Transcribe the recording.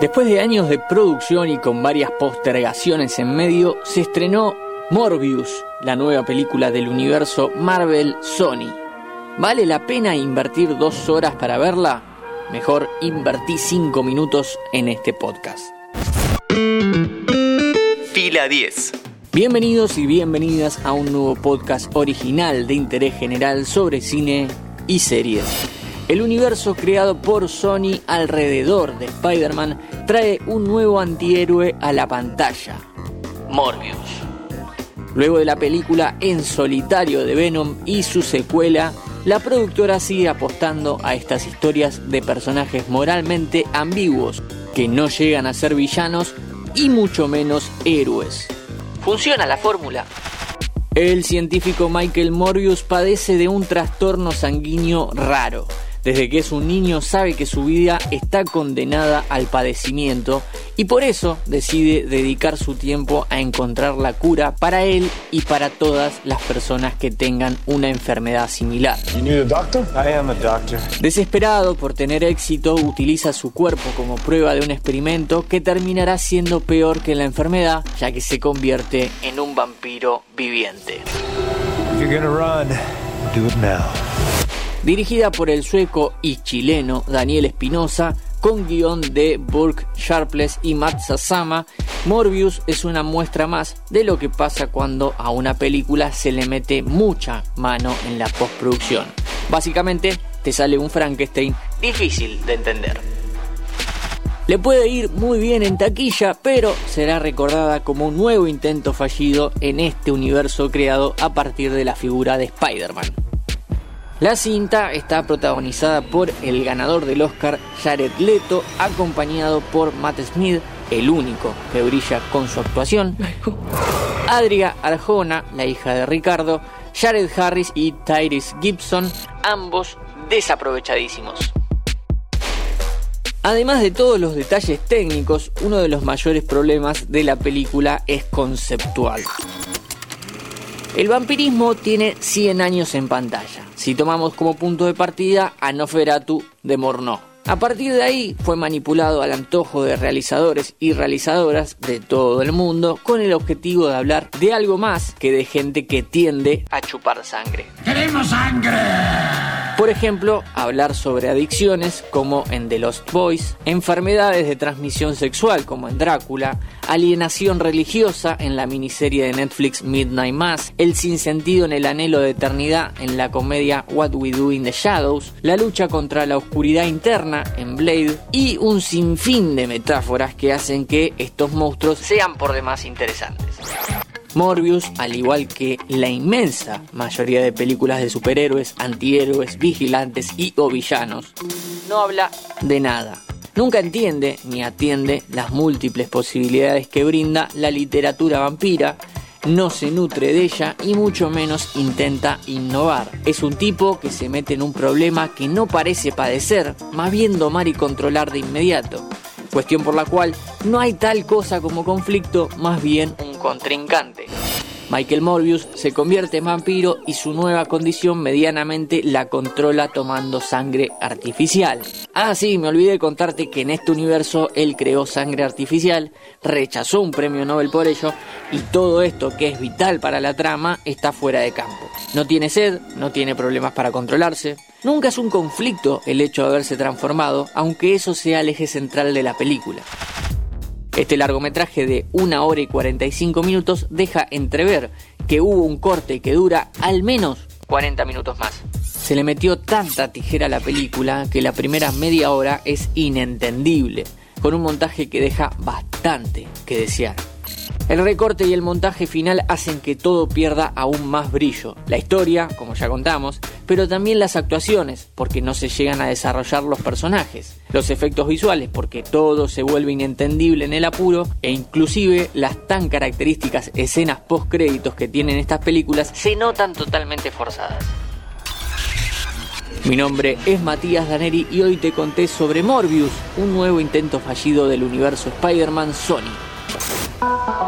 Después de años de producción y con varias postergaciones en medio, se estrenó Morbius, la nueva película del universo Marvel Sony. ¿Vale la pena invertir dos horas para verla? Mejor invertí cinco minutos en este podcast. Fila 10. Bienvenidos y bienvenidas a un nuevo podcast original de interés general sobre cine y series. El universo creado por Sony alrededor de Spider-Man trae un nuevo antihéroe a la pantalla, Morbius. Luego de la película en solitario de Venom y su secuela, la productora sigue apostando a estas historias de personajes moralmente ambiguos, que no llegan a ser villanos y mucho menos héroes. ¿Funciona la fórmula? El científico Michael Morbius padece de un trastorno sanguíneo raro desde que es un niño sabe que su vida está condenada al padecimiento y por eso decide dedicar su tiempo a encontrar la cura para él y para todas las personas que tengan una enfermedad similar. Desesperado por tener éxito, utiliza su cuerpo como prueba de un experimento que terminará siendo peor que la enfermedad, ya que se convierte en un vampiro viviente dirigida por el sueco y chileno Daniel Espinosa, con guion de Burke Sharpless y Matt Sasama, Morbius es una muestra más de lo que pasa cuando a una película se le mete mucha mano en la postproducción. Básicamente, te sale un Frankenstein difícil de entender. Le puede ir muy bien en taquilla, pero será recordada como un nuevo intento fallido en este universo creado a partir de la figura de Spider-Man. La cinta está protagonizada por el ganador del Oscar Jared Leto, acompañado por Matt Smith, el único que brilla con su actuación, Adria Arjona, la hija de Ricardo, Jared Harris y Tyrese Gibson, ambos desaprovechadísimos. Además de todos los detalles técnicos, uno de los mayores problemas de la película es conceptual. El vampirismo tiene 100 años en pantalla, si tomamos como punto de partida a Noferatu de Morneau. A partir de ahí fue manipulado al antojo de realizadores y realizadoras de todo el mundo con el objetivo de hablar de algo más que de gente que tiende a chupar sangre. ¡Queremos sangre! Por ejemplo, hablar sobre adicciones como en The Lost Boys, enfermedades de transmisión sexual como en Drácula, alienación religiosa en la miniserie de Netflix Midnight Mass, el sinsentido en el anhelo de eternidad en la comedia What We Do in the Shadows, la lucha contra la oscuridad interna en Blade y un sinfín de metáforas que hacen que estos monstruos sean por demás interesantes. Morbius, al igual que la inmensa mayoría de películas de superhéroes, antihéroes, vigilantes y o villanos, no habla de nada. Nunca entiende ni atiende las múltiples posibilidades que brinda la literatura vampira, no se nutre de ella y mucho menos intenta innovar. Es un tipo que se mete en un problema que no parece padecer, más bien domar y controlar de inmediato. Cuestión por la cual no hay tal cosa como conflicto, más bien un contrincante. Michael Morbius se convierte en vampiro y su nueva condición medianamente la controla tomando sangre artificial. Ah, sí, me olvidé contarte que en este universo él creó sangre artificial, rechazó un premio Nobel por ello y todo esto que es vital para la trama está fuera de campo. No tiene sed, no tiene problemas para controlarse. Nunca es un conflicto el hecho de haberse transformado, aunque eso sea el eje central de la película. Este largometraje de 1 hora y 45 minutos deja entrever que hubo un corte que dura al menos 40 minutos más. Se le metió tanta tijera a la película que la primera media hora es inentendible, con un montaje que deja bastante que desear. El recorte y el montaje final hacen que todo pierda aún más brillo. La historia, como ya contamos, pero también las actuaciones, porque no se llegan a desarrollar los personajes. Los efectos visuales, porque todo se vuelve inentendible en el apuro, e inclusive las tan características escenas post créditos que tienen estas películas se notan totalmente forzadas. Mi nombre es Matías Daneri y hoy te conté sobre Morbius, un nuevo intento fallido del universo Spider-Man Sony.